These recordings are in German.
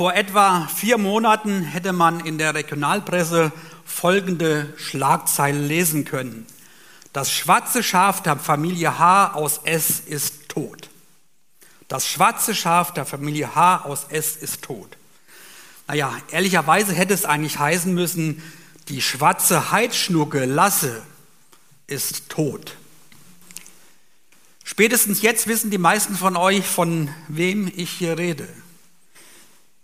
Vor etwa vier Monaten hätte man in der Regionalpresse folgende Schlagzeile lesen können. Das schwarze Schaf der Familie H aus S ist tot. Das schwarze Schaf der Familie H aus S ist tot. Naja, ehrlicherweise hätte es eigentlich heißen müssen, die schwarze Heidschnucke Lasse ist tot. Spätestens jetzt wissen die meisten von euch, von wem ich hier rede.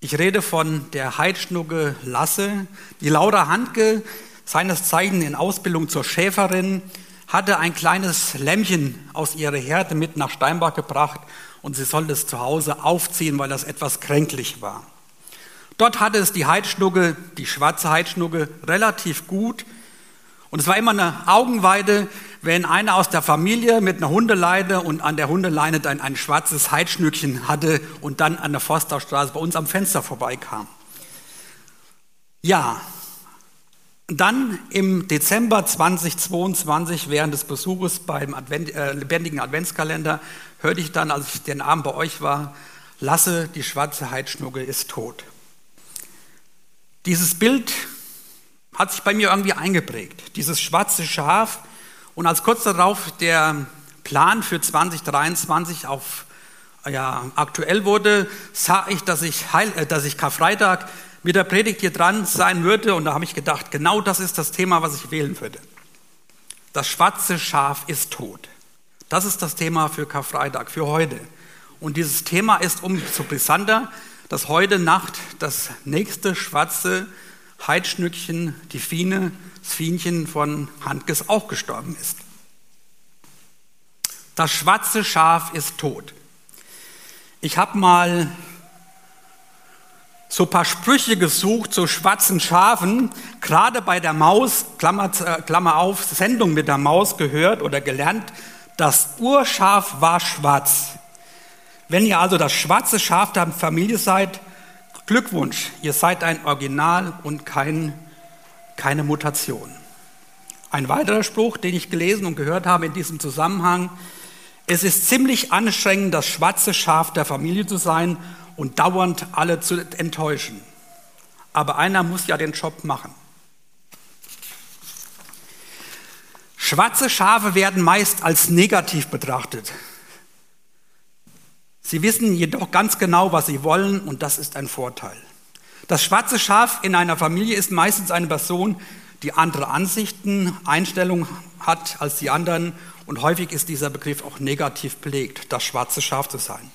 Ich rede von der Heidschnucke Lasse. Die Laura Handke, seines Zeichen in Ausbildung zur Schäferin, hatte ein kleines Lämmchen aus ihrer Herde mit nach Steinbach gebracht und sie sollte es zu Hause aufziehen, weil das etwas kränklich war. Dort hatte es die Heidschnucke, die schwarze Heidschnucke, relativ gut. Und es war immer eine Augenweide, wenn einer aus der Familie mit einer Hundeleine und an der Hundeleine dann ein schwarzes Heidschnückchen hatte und dann an der Forstaustraße bei uns am Fenster vorbeikam. Ja, dann im Dezember 2022, während des Besuches beim Advent, äh, lebendigen Adventskalender, hörte ich dann, als ich den Abend bei euch war, Lasse, die schwarze Heidschnucke ist tot. Dieses Bild hat sich bei mir irgendwie eingeprägt. Dieses schwarze Schaf. Und als kurz darauf der Plan für 2023 auf, ja, aktuell wurde, sah ich, dass ich, Heil, äh, dass ich Karfreitag mit der Predigt hier dran sein würde. Und da habe ich gedacht, genau das ist das Thema, was ich wählen würde. Das schwarze Schaf ist tot. Das ist das Thema für Karfreitag, für heute. Und dieses Thema ist umso brisanter, dass heute Nacht das nächste schwarze Heidschnückchen, die Fiene, das Fienchen von Handkes auch gestorben ist. Das schwarze Schaf ist tot. Ich habe mal so ein paar Sprüche gesucht zu schwarzen Schafen, gerade bei der Maus, Klammer, äh, Klammer auf, Sendung mit der Maus gehört oder gelernt, das Urschaf war schwarz. Wenn ihr also das schwarze Schaf der Familie seid, Glückwunsch, ihr seid ein Original und kein, keine Mutation. Ein weiterer Spruch, den ich gelesen und gehört habe in diesem Zusammenhang, es ist ziemlich anstrengend, das schwarze Schaf der Familie zu sein und dauernd alle zu enttäuschen. Aber einer muss ja den Job machen. Schwarze Schafe werden meist als negativ betrachtet. Sie wissen jedoch ganz genau, was sie wollen und das ist ein Vorteil. Das schwarze Schaf in einer Familie ist meistens eine Person, die andere Ansichten, Einstellungen hat als die anderen und häufig ist dieser Begriff auch negativ belegt, das schwarze Schaf zu sein.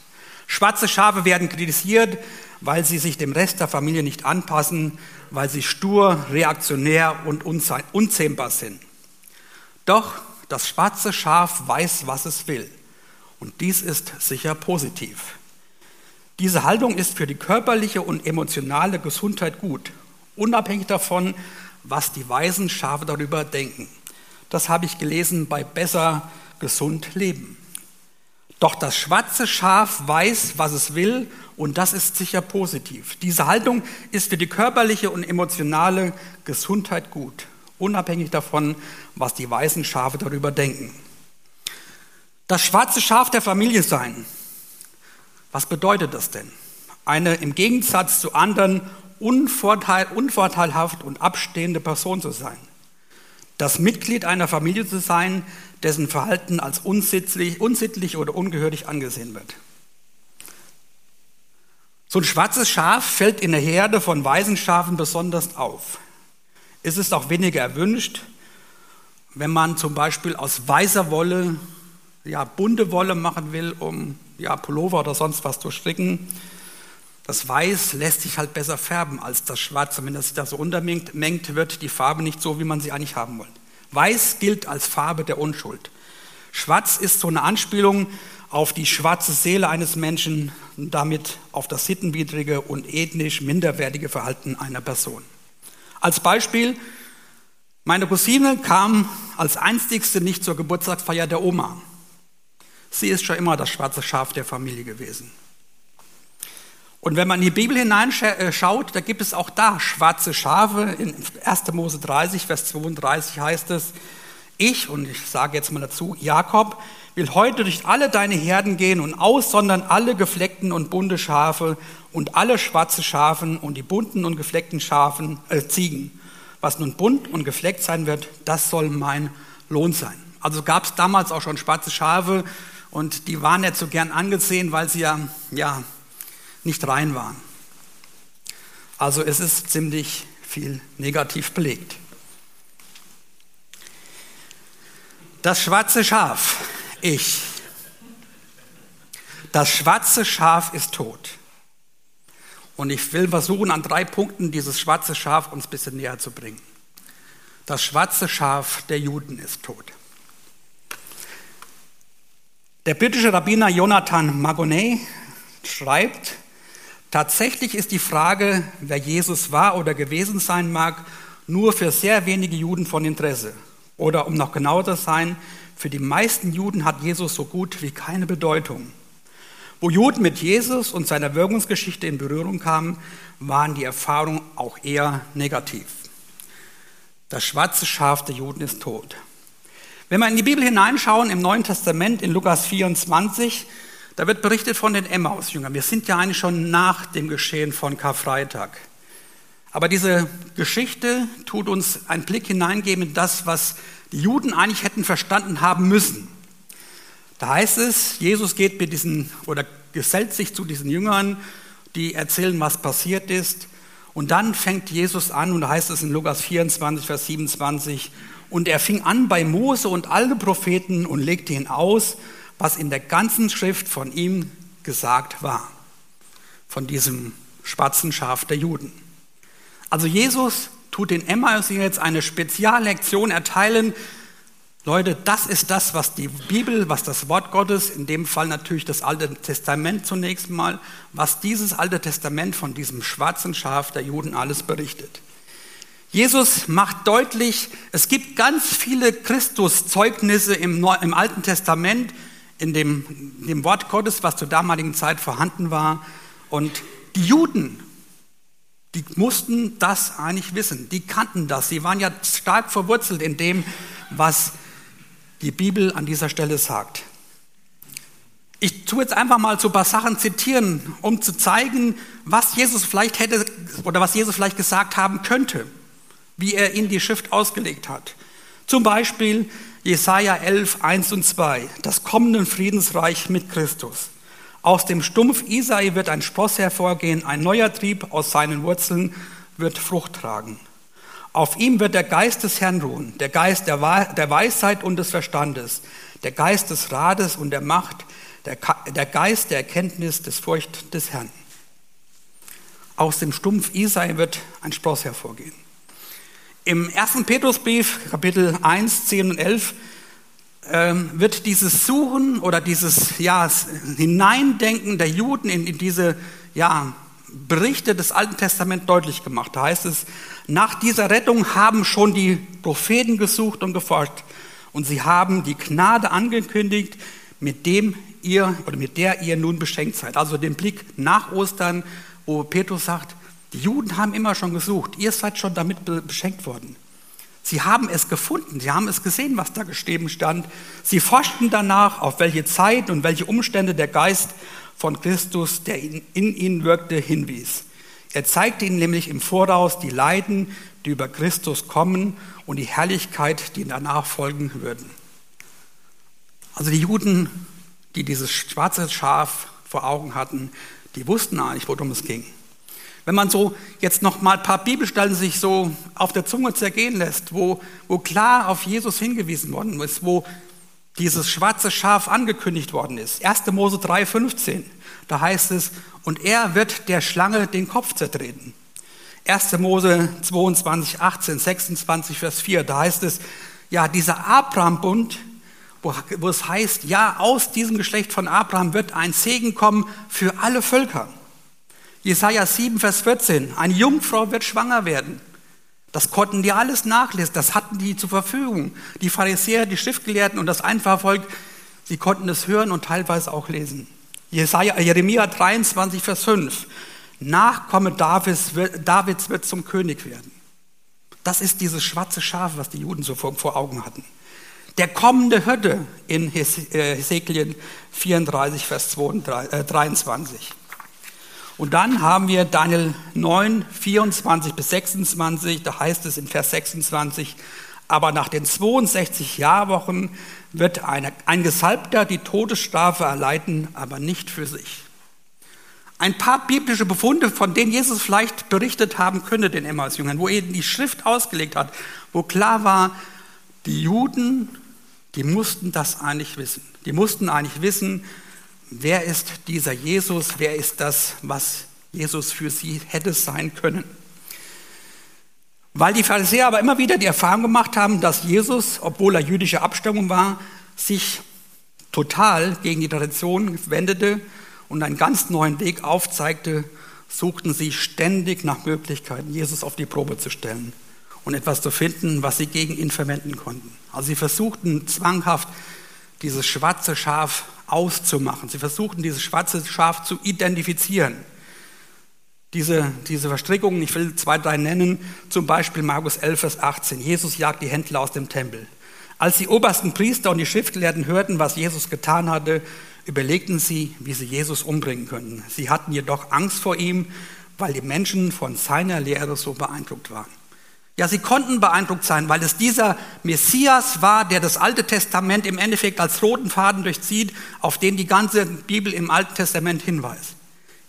Schwarze Schafe werden kritisiert, weil sie sich dem Rest der Familie nicht anpassen, weil sie stur, reaktionär und unzähmbar sind. Doch das schwarze Schaf weiß, was es will. Und dies ist sicher positiv. Diese Haltung ist für die körperliche und emotionale Gesundheit gut, unabhängig davon, was die weisen Schafe darüber denken. Das habe ich gelesen bei Besser gesund leben. Doch das schwarze Schaf weiß, was es will, und das ist sicher positiv. Diese Haltung ist für die körperliche und emotionale Gesundheit gut, unabhängig davon, was die weißen Schafe darüber denken. Das schwarze Schaf der Familie sein. Was bedeutet das denn? Eine im Gegensatz zu anderen unvorteil, unvorteilhaft und abstehende Person zu sein. Das Mitglied einer Familie zu sein, dessen Verhalten als unsittlich, unsittlich oder ungehörig angesehen wird. So ein schwarzes Schaf fällt in der Herde von weißen Schafen besonders auf. Es ist auch weniger erwünscht, wenn man zum Beispiel aus weißer Wolle ja, bunte Wolle machen will, um ja, Pullover oder sonst was zu stricken. Das Weiß lässt sich halt besser färben als das Schwarz. Und wenn das sich da so untermengt, wird die Farbe nicht so, wie man sie eigentlich haben wollte. Weiß gilt als Farbe der Unschuld. Schwarz ist so eine Anspielung auf die schwarze Seele eines Menschen und damit auf das sittenwidrige und ethnisch minderwertige Verhalten einer Person. Als Beispiel, meine Cousine kam als einzigste nicht zur Geburtstagsfeier der Oma. Sie ist schon immer das schwarze Schaf der Familie gewesen. Und wenn man in die Bibel hineinschaut, äh, da gibt es auch da schwarze Schafe. In 1. Mose 30, Vers 32 heißt es, ich, und ich sage jetzt mal dazu, Jakob, will heute durch alle deine Herden gehen und aussondern alle gefleckten und bunte Schafe und alle schwarze Schafen und die bunten und gefleckten Schafen, äh, Ziegen. Was nun bunt und gefleckt sein wird, das soll mein Lohn sein. Also gab es damals auch schon schwarze Schafe und die waren nicht so gern angesehen, weil sie ja, ja nicht rein waren. Also es ist ziemlich viel negativ belegt. Das schwarze Schaf, ich. Das schwarze Schaf ist tot. Und ich will versuchen, an drei Punkten dieses schwarze Schaf uns ein bisschen näher zu bringen. Das schwarze Schaf der Juden ist tot. Der britische Rabbiner Jonathan Magonet schreibt, tatsächlich ist die Frage, wer Jesus war oder gewesen sein mag, nur für sehr wenige Juden von Interesse. Oder um noch genauer zu sein, für die meisten Juden hat Jesus so gut wie keine Bedeutung. Wo Juden mit Jesus und seiner Wirkungsgeschichte in Berührung kamen, waren die Erfahrungen auch eher negativ. Das schwarze Schaf der Juden ist tot. Wenn wir in die Bibel hineinschauen, im Neuen Testament, in Lukas 24, da wird berichtet von den Emmaus-Jüngern. Wir sind ja eigentlich schon nach dem Geschehen von Karfreitag. Aber diese Geschichte tut uns einen Blick hineingeben in das, was die Juden eigentlich hätten verstanden haben müssen. Da heißt es, Jesus geht mit diesen oder gesellt sich zu diesen Jüngern, die erzählen, was passiert ist. Und dann fängt Jesus an, und da heißt es in Lukas 24, Vers 27, und er fing an bei Mose und alle Propheten und legte ihn aus, was in der ganzen Schrift von ihm gesagt war, von diesem schwarzen Schaf der Juden. Also Jesus tut den Emmaus jetzt eine Speziallektion erteilen. Leute, das ist das, was die Bibel, was das Wort Gottes, in dem Fall natürlich das Alte Testament zunächst mal, was dieses Alte Testament von diesem schwarzen Schaf der Juden alles berichtet. Jesus macht deutlich, es gibt ganz viele Christuszeugnisse im, im Alten Testament, in dem, in dem Wort Gottes, was zur damaligen Zeit vorhanden war. Und die Juden die mussten das eigentlich wissen. Die kannten das. Sie waren ja stark verwurzelt in dem, was die Bibel an dieser Stelle sagt. Ich tue jetzt einfach mal so ein paar Sachen zitieren, um zu zeigen, was Jesus vielleicht hätte oder was Jesus vielleicht gesagt haben könnte, wie er in die Schrift ausgelegt hat. Zum Beispiel Jesaja 11, 1 und 2, das kommende Friedensreich mit Christus. Aus dem Stumpf Isai wird ein Spross hervorgehen, ein neuer Trieb aus seinen Wurzeln wird Frucht tragen. Auf ihm wird der Geist des Herrn ruhen, der Geist der, Weisheit und des Verstandes, der Geist des Rates und der Macht, der, der Geist der Erkenntnis des Furcht des Herrn. Aus dem Stumpf Isai wird ein Spross hervorgehen. Im ersten Petrusbrief, Kapitel 1, 10 und 11, ähm, wird dieses Suchen oder dieses ja, Hineindenken der Juden in, in diese ja, Berichte des Alten Testaments deutlich gemacht. Da heißt es, nach dieser Rettung haben schon die Propheten gesucht und geforscht und sie haben die Gnade angekündigt, mit dem ihr oder mit der ihr nun beschenkt seid. Also den Blick nach Ostern, wo Petrus sagt, die Juden haben immer schon gesucht, ihr seid schon damit beschenkt worden. Sie haben es gefunden, sie haben es gesehen, was da geschrieben stand. Sie forschten danach, auf welche Zeit und welche Umstände der Geist von Christus, der in, in ihnen wirkte, hinwies. Er zeigte ihnen nämlich im Voraus die Leiden, die über Christus kommen und die Herrlichkeit, die danach folgen würden. Also die Juden, die dieses schwarze Schaf vor Augen hatten, die wussten eigentlich, worum es ging. Wenn man so jetzt noch mal ein paar Bibelstellen sich so auf der Zunge zergehen lässt, wo, wo klar auf Jesus hingewiesen worden ist, wo dieses schwarze Schaf angekündigt worden ist. 1. Mose 3,15, da heißt es, und er wird der Schlange den Kopf zertreten. 1. Mose 22, 18, 26, Vers 4, da heißt es, ja, dieser Abraham-Bund, wo, wo es heißt, ja, aus diesem Geschlecht von Abraham wird ein Segen kommen für alle Völker. Jesaja 7, Vers 14. Eine Jungfrau wird schwanger werden. Das konnten die alles nachlesen. Das hatten die zur Verfügung. Die Pharisäer, die Schriftgelehrten und das einfache Volk, sie konnten es hören und teilweise auch lesen. Jesaja, Jeremia 23, Vers 5. Nachkomme Davids wird, Davids wird zum König werden. Das ist dieses schwarze Schaf, was die Juden so vor, Augen hatten. Der kommende Hirte in äh, Hesekiel 34, Vers 23. Und dann haben wir Daniel 9, 24 bis 26, da heißt es in Vers 26, aber nach den 62 Jahrwochen wird eine, ein Gesalbter die Todesstrafe erleiden, aber nicht für sich. Ein paar biblische Befunde, von denen Jesus vielleicht berichtet haben könnte, den Emmaus-Jüngern, wo er die Schrift ausgelegt hat, wo klar war, die Juden, die mussten das eigentlich wissen. Die mussten eigentlich wissen, wer ist dieser Jesus, wer ist das, was Jesus für sie hätte sein können. Weil die Pharisäer aber immer wieder die Erfahrung gemacht haben, dass Jesus, obwohl er jüdische Abstammung war, sich total gegen die Tradition wendete und einen ganz neuen Weg aufzeigte, suchten sie ständig nach Möglichkeiten, Jesus auf die Probe zu stellen und etwas zu finden, was sie gegen ihn verwenden konnten. Also sie versuchten zwanghaft, dieses schwarze Schaf auszumachen. Sie versuchten, dieses schwarze Schaf zu identifizieren. Diese, diese Verstrickungen, ich will zwei, drei nennen, zum Beispiel Markus 11, Vers 18. Jesus jagt die Händler aus dem Tempel. Als die obersten Priester und die Schriftgelehrten hörten, was Jesus getan hatte, überlegten sie, wie sie Jesus umbringen könnten. Sie hatten jedoch Angst vor ihm, weil die Menschen von seiner Lehre so beeindruckt waren. Ja, sie konnten beeindruckt sein, weil es dieser Messias war, der das Alte Testament im Endeffekt als roten Faden durchzieht, auf den die ganze Bibel im Alten Testament hinweist.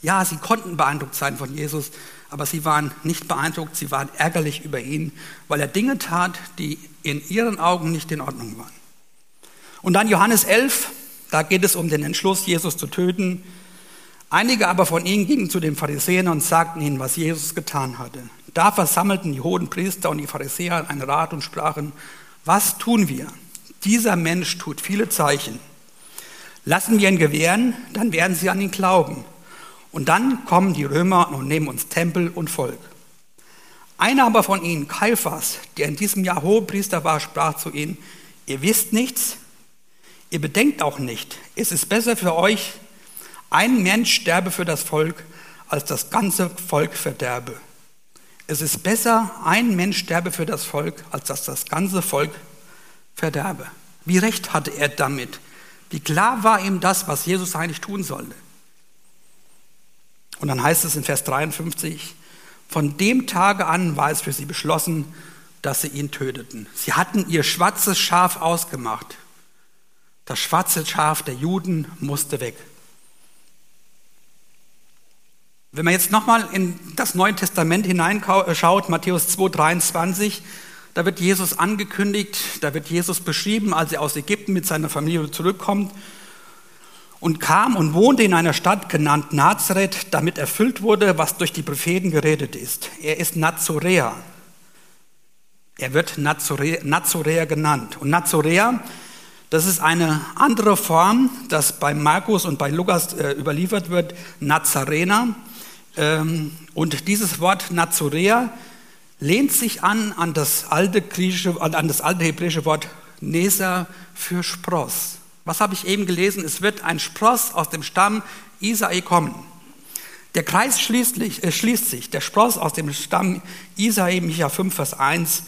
Ja, sie konnten beeindruckt sein von Jesus, aber sie waren nicht beeindruckt, sie waren ärgerlich über ihn, weil er Dinge tat, die in ihren Augen nicht in Ordnung waren. Und dann Johannes 11, da geht es um den Entschluss, Jesus zu töten. Einige aber von ihnen gingen zu den Pharisäern und sagten ihnen, was Jesus getan hatte. Da versammelten die hohen Priester und die Pharisäer einen Rat und sprachen, was tun wir? Dieser Mensch tut viele Zeichen. Lassen wir ihn gewähren, dann werden sie an ihn glauben. Und dann kommen die Römer und nehmen uns Tempel und Volk. Einer aber von ihnen, Kaiphas, der in diesem Jahr Hohepriester war, sprach zu ihnen, ihr wisst nichts, ihr bedenkt auch nicht. Es ist besser für euch, ein Mensch sterbe für das Volk, als das ganze Volk verderbe. Es ist besser, ein Mensch sterbe für das Volk, als dass das ganze Volk verderbe. Wie recht hatte er damit? Wie klar war ihm das, was Jesus eigentlich tun sollte? Und dann heißt es in Vers 53, von dem Tage an war es für sie beschlossen, dass sie ihn töteten. Sie hatten ihr schwarzes Schaf ausgemacht. Das schwarze Schaf der Juden musste weg. Wenn man jetzt nochmal in das Neue Testament hineinschaut, Matthäus 2, 23, da wird Jesus angekündigt, da wird Jesus beschrieben, als er aus Ägypten mit seiner Familie zurückkommt und kam und wohnte in einer Stadt genannt Nazareth, damit erfüllt wurde, was durch die Propheten geredet ist. Er ist Nazoräer. Er wird Nazoräer genannt. Und Nazoräer, das ist eine andere Form, das bei Markus und bei Lukas äh, überliefert wird, Nazarener. Ähm, und dieses Wort Nazoräer lehnt sich an an das alte griechische, an das alte hebräische Wort Nesa für Spross. Was habe ich eben gelesen? Es wird ein Spross aus dem Stamm Isai kommen. Der Kreis schließt, äh, schließt sich. Der Spross aus dem Stamm Isai, Micha 5, Vers 1,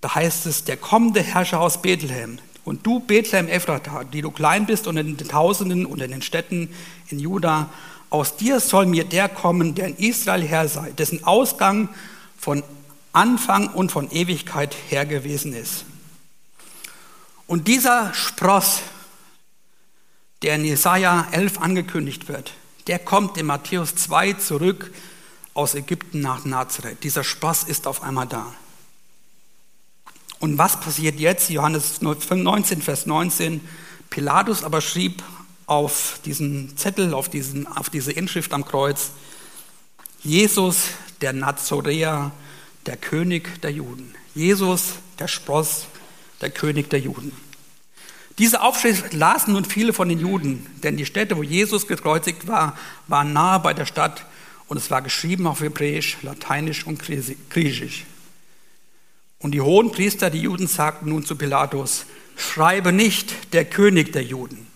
da heißt es, der kommende Herrscher aus Bethlehem. Und du, Bethlehem Ephrata, die du klein bist und in den Tausenden und in den Städten in Juda, aus dir soll mir der kommen, der in Israel Herr sei, dessen Ausgang von Anfang und von Ewigkeit her gewesen ist. Und dieser Spross, der in Jesaja 11 angekündigt wird, der kommt in Matthäus 2 zurück aus Ägypten nach Nazareth. Dieser Spross ist auf einmal da. Und was passiert jetzt? Johannes 19, Vers 19. Pilatus aber schrieb auf diesen Zettel, auf, diesen, auf diese Inschrift am Kreuz, Jesus, der Nazoräer, der König der Juden. Jesus, der Spross der König der Juden. Diese Aufschrift lasen nun viele von den Juden, denn die Stätte, wo Jesus gekreuzigt war, waren nahe bei der Stadt und es war geschrieben auf Hebräisch, Lateinisch und Griechisch. Und die hohen Priester, die Juden, sagten nun zu Pilatus, schreibe nicht der König der Juden,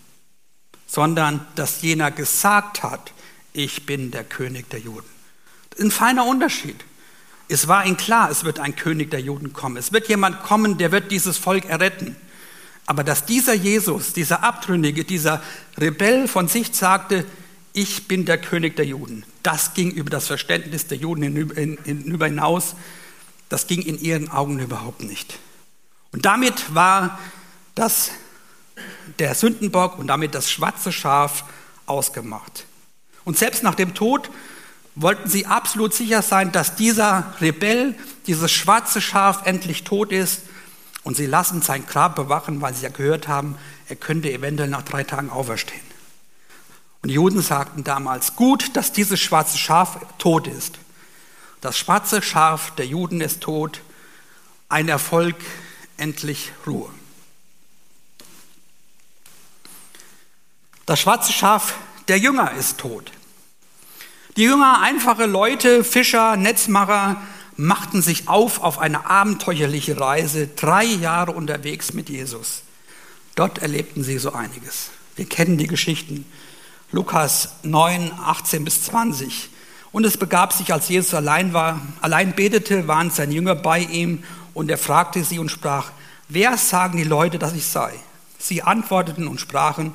sondern dass jener gesagt hat, ich bin der König der Juden. Ein feiner Unterschied. Es war ihnen klar, es wird ein König der Juden kommen. Es wird jemand kommen, der wird dieses Volk erretten. Aber dass dieser Jesus, dieser Abtrünnige, dieser Rebell von sich sagte, ich bin der König der Juden, das ging über das Verständnis der Juden hinüber hinaus. Das ging in ihren Augen überhaupt nicht. Und damit war das, der Sündenbock und damit das schwarze Schaf ausgemacht. Und selbst nach dem Tod wollten sie absolut sicher sein, dass dieser Rebell, dieses schwarze Schaf endlich tot ist. Und sie lassen sein Grab bewachen, weil sie ja gehört haben, er könnte eventuell nach drei Tagen auferstehen. Und die Juden sagten damals, gut, dass dieses schwarze Schaf tot ist. Das schwarze Schaf der Juden ist tot, ein Erfolg, endlich Ruhe. Das schwarze Schaf der Jünger ist tot. Die Jünger, einfache Leute, Fischer, Netzmacher, machten sich auf auf eine abenteuerliche Reise, drei Jahre unterwegs mit Jesus. Dort erlebten sie so einiges. Wir kennen die Geschichten. Lukas 9, 18 bis 20. Und es begab sich, als Jesus allein war, allein betete, waren seine Jünger bei ihm und er fragte sie und sprach, wer sagen die Leute, dass ich sei? Sie antworteten und sprachen,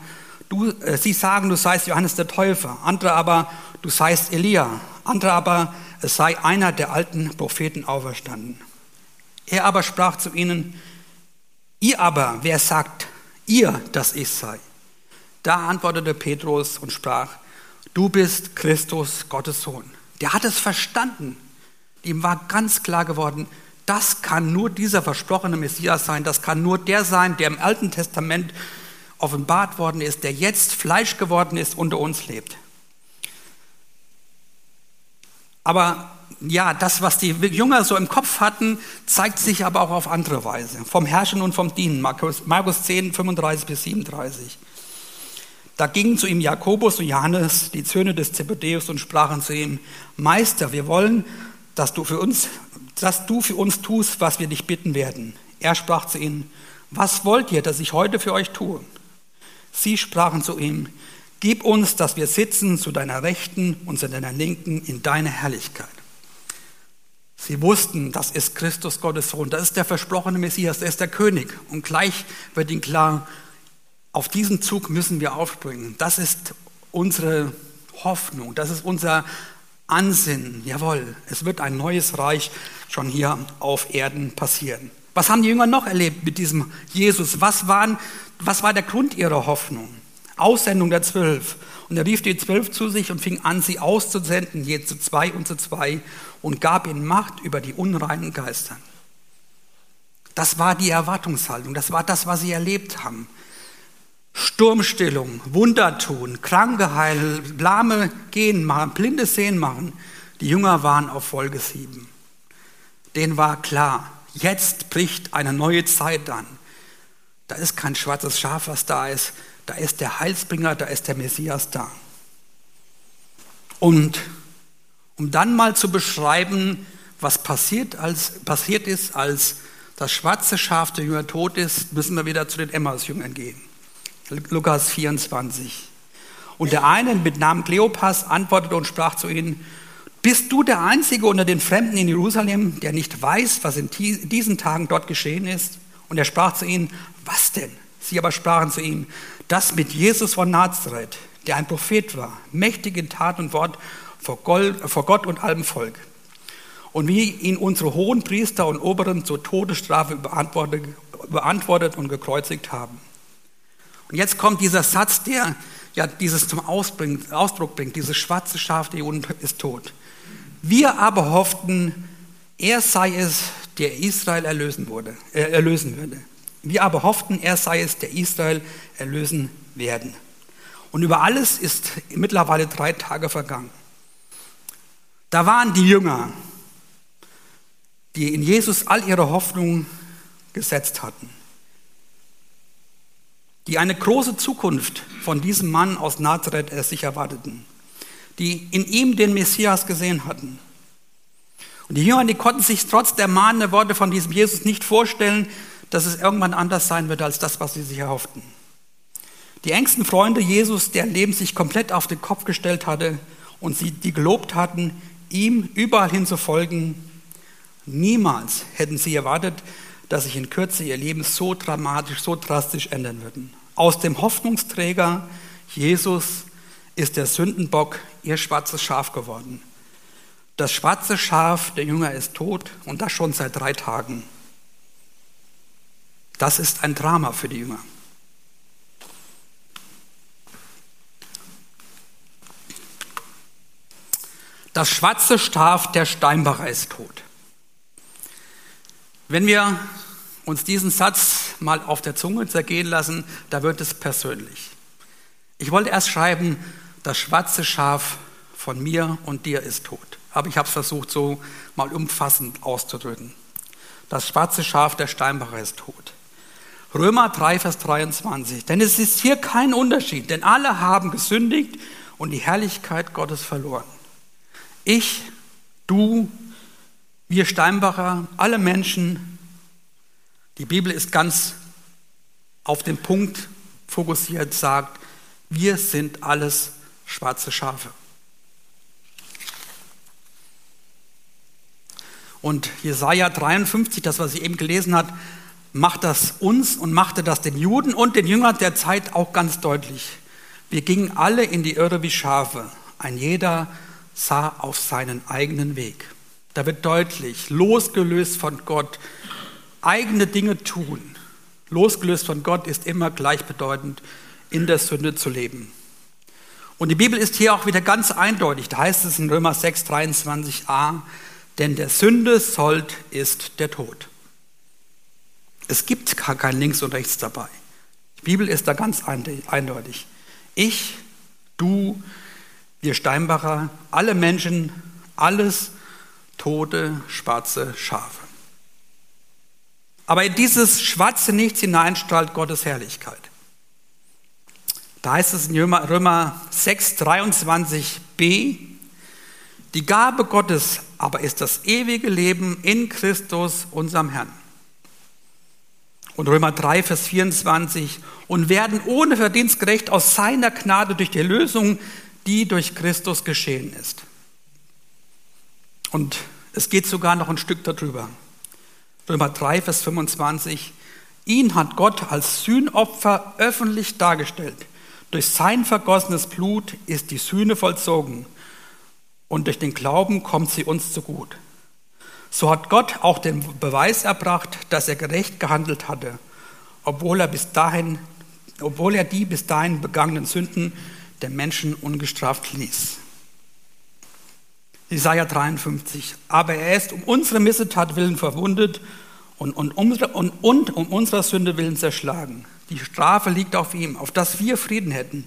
du, äh, sie sagen, du seist Johannes der Täufer, andere aber, du seist Elia, andere aber, es sei einer der alten Propheten auferstanden. Er aber sprach zu ihnen, ihr aber, wer sagt ihr, dass ich sei? Da antwortete Petrus und sprach, du bist Christus, Gottes Sohn. Der hat es verstanden. Ihm war ganz klar geworden, das kann nur dieser versprochene Messias sein, das kann nur der sein, der im Alten Testament offenbart worden ist, der jetzt Fleisch geworden ist, unter uns lebt. Aber ja, das, was die Jünger so im Kopf hatten, zeigt sich aber auch auf andere Weise. Vom Herrschen und vom Dienen. Markus, Markus 10, 35 bis 37. Da gingen zu ihm Jakobus und Johannes, die Söhne des Zebedeus, und sprachen zu ihm, Meister, wir wollen, dass du für uns, dass du für uns tust, was wir dich bitten werden. Er sprach zu ihnen, was wollt ihr, dass ich heute für euch tue? Sie sprachen zu ihm, Gib uns, dass wir sitzen zu deiner Rechten und zu deiner Linken in deiner Herrlichkeit. Sie wussten, das ist Christus Gottes Sohn, das ist der versprochene Messias, der ist der König. Und gleich wird ihnen klar, auf diesen Zug müssen wir aufspringen. Das ist unsere Hoffnung, das ist unser Ansinnen. Jawohl, es wird ein neues Reich schon hier auf Erden passieren. Was haben die Jünger noch erlebt mit diesem Jesus? Was, waren, was war der Grund ihrer Hoffnung? Aussendung der Zwölf. Und er rief die Zwölf zu sich und fing an, sie auszusenden, je zu zwei und zu zwei, und gab ihnen Macht über die unreinen Geister. Das war die Erwartungshaltung, das war das, was sie erlebt haben. Sturmstillung, Wunder tun, Kranke heilen, Lahme gehen machen, Blinde sehen machen. Die Jünger waren auf Folge sieben. Denen war klar, jetzt bricht eine neue Zeit an. Da ist kein schwarzes Schaf, was da ist, da ist der Heilsbringer, da ist der Messias da. Und um dann mal zu beschreiben, was passiert, als, passiert ist, als das schwarze Schaf der Jünger tot ist, müssen wir wieder zu den Emmaus-Jüngern gehen. Lukas 24. Und der eine mit Namen Kleopas antwortete und sprach zu ihnen, bist du der Einzige unter den Fremden in Jerusalem, der nicht weiß, was in diesen Tagen dort geschehen ist? Und er sprach zu ihnen, was denn? Sie aber sprachen zu ihm, das mit Jesus von Nazareth, der ein Prophet war, mächtig in Tat und Wort vor Gott und allem Volk. Und wie ihn unsere hohen Priester und Oberen zur Todesstrafe beantwortet, und gekreuzigt haben. Und jetzt kommt dieser Satz, der ja dieses zum Ausdruck bringt, dieses schwarze Schaf der Juden ist tot. Wir aber hofften, er sei es, der Israel erlösen, wurde, äh, erlösen würde. Wir aber hofften, er sei es, der Israel erlösen werden. Und über alles ist mittlerweile drei Tage vergangen. Da waren die Jünger, die in Jesus all ihre Hoffnung gesetzt hatten, die eine große Zukunft von diesem Mann aus Nazareth sich erwarteten, die in ihm den Messias gesehen hatten. Und die Jünger, die konnten sich trotz der mahnenden Worte von diesem Jesus nicht vorstellen, dass es irgendwann anders sein wird als das, was sie sich erhofften. Die engsten Freunde Jesus, deren Leben sich komplett auf den Kopf gestellt hatte und sie, die gelobt hatten, ihm überall hin zu folgen, Niemals hätten sie erwartet, dass sich in Kürze ihr Leben so dramatisch, so drastisch ändern würden. Aus dem Hoffnungsträger Jesus ist der Sündenbock ihr schwarzes Schaf geworden. Das schwarze Schaf der Jünger ist tot und das schon seit drei Tagen. Das ist ein Drama für die Jünger. Das schwarze Schaf der Steinbacher ist tot. Wenn wir uns diesen Satz mal auf der Zunge zergehen lassen, da wird es persönlich. Ich wollte erst schreiben, das schwarze Schaf von mir und dir ist tot. Aber ich habe es versucht, so mal umfassend auszudrücken. Das schwarze Schaf der Steinbacher ist tot. Römer 3, Vers 23. Denn es ist hier kein Unterschied, denn alle haben gesündigt und die Herrlichkeit Gottes verloren. Ich, du, wir Steinbacher, alle Menschen, die Bibel ist ganz auf den Punkt fokussiert, sagt, wir sind alles schwarze Schafe. Und Jesaja 53, das, was ich eben gelesen habe, macht das uns und machte das den Juden und den Jüngern der Zeit auch ganz deutlich. Wir gingen alle in die Irre wie Schafe. Ein jeder sah auf seinen eigenen Weg. Da wird deutlich, losgelöst von Gott, eigene Dinge tun. Losgelöst von Gott ist immer gleichbedeutend, in der Sünde zu leben. Und die Bibel ist hier auch wieder ganz eindeutig. Da heißt es in Römer 6, 23a, denn der Sünde Sold ist der Tod. Es gibt gar kein Links und Rechts dabei. Die Bibel ist da ganz eindeutig. Ich, du, wir Steinbacher, alle Menschen, alles tote, schwarze Schafe. Aber in dieses schwarze Nichts hineinstrahlt Gottes Herrlichkeit. Da heißt es in Römer 6, 23b, die Gabe Gottes aber ist das ewige Leben in Christus, unserem Herrn. Und Römer 3, Vers 24, und werden ohne Verdienst gerecht aus seiner Gnade durch die Erlösung, die durch Christus geschehen ist. Und es geht sogar noch ein Stück darüber. Römer 3, Vers 25. Ihn hat Gott als Sühnopfer öffentlich dargestellt. Durch sein vergossenes Blut ist die Sühne vollzogen und durch den Glauben kommt sie uns zu gut. So hat Gott auch den Beweis erbracht, dass er gerecht gehandelt hatte, obwohl er, bis dahin, obwohl er die bis dahin begangenen Sünden der Menschen ungestraft ließ. Jesaja 53. Aber er ist um unsere Missetat willen verwundet und, und, unsere, und, und um unserer Sünde willen zerschlagen. Die Strafe liegt auf ihm, auf dass wir Frieden hätten.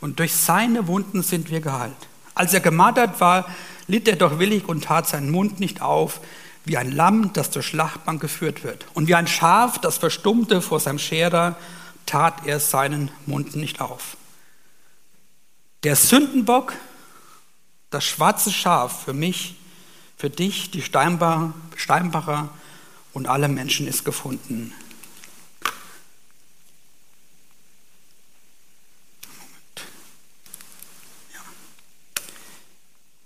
Und durch seine Wunden sind wir geheilt. Als er gemartert war, litt er doch willig und tat seinen Mund nicht auf, wie ein Lamm, das zur Schlachtbank geführt wird. Und wie ein Schaf, das verstummte vor seinem Scherer, tat er seinen Mund nicht auf. Der Sündenbock das schwarze Schaf für mich, für dich, die Steinbacher und alle Menschen ist gefunden.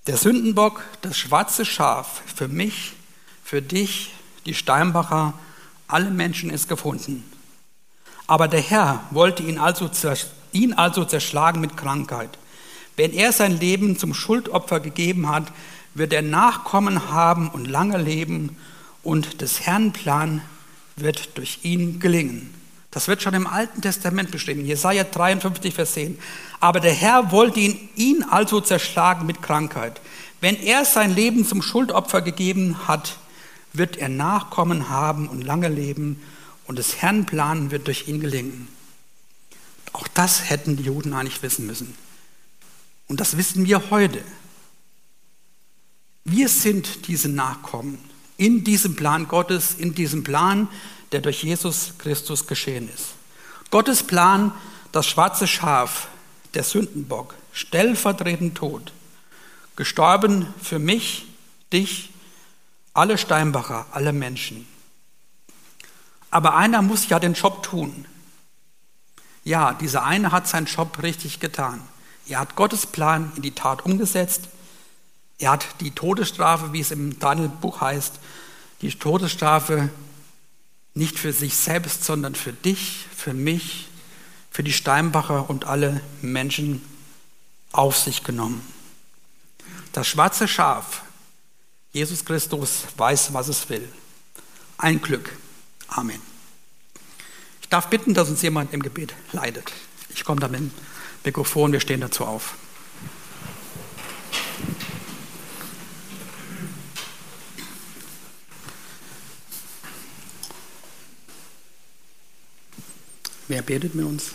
Der Sündenbock, das schwarze Schaf für mich, für dich, die Steinbacher, alle Menschen ist gefunden. Aber der Herr wollte ihn also, ihn also zerschlagen mit Krankheit. Wenn er sein Leben zum Schuldopfer gegeben hat, wird er Nachkommen haben und lange leben und des Herrn Plan wird durch ihn gelingen. Das wird schon im Alten Testament beschrieben, Jesaja 53, Vers 10. Aber der Herr wollte ihn, ihn also zerschlagen mit Krankheit. Wenn er sein Leben zum Schuldopfer gegeben hat, wird er Nachkommen haben und lange leben und des Herrn Plan wird durch ihn gelingen. Auch das hätten die Juden eigentlich wissen müssen. Und das wissen wir heute. Wir sind diese Nachkommen in diesem Plan Gottes, in diesem Plan, der durch Jesus Christus geschehen ist. Gottes Plan, das schwarze Schaf, der Sündenbock, stellvertretend tot, gestorben für mich, dich, alle Steinbacher, alle Menschen. Aber einer muss ja den Job tun. Ja, dieser eine hat seinen Job richtig getan. Er hat Gottes Plan in die Tat umgesetzt. Er hat die Todesstrafe, wie es im Daniel-Buch heißt, die Todesstrafe nicht für sich selbst, sondern für dich, für mich, für die Steinbacher und alle Menschen auf sich genommen. Das schwarze Schaf, Jesus Christus, weiß, was es will. Ein Glück. Amen. Ich darf bitten, dass uns jemand im Gebet leidet. Ich komme da mit dem Mikrofon, wir stehen dazu auf. Wer betet mit uns?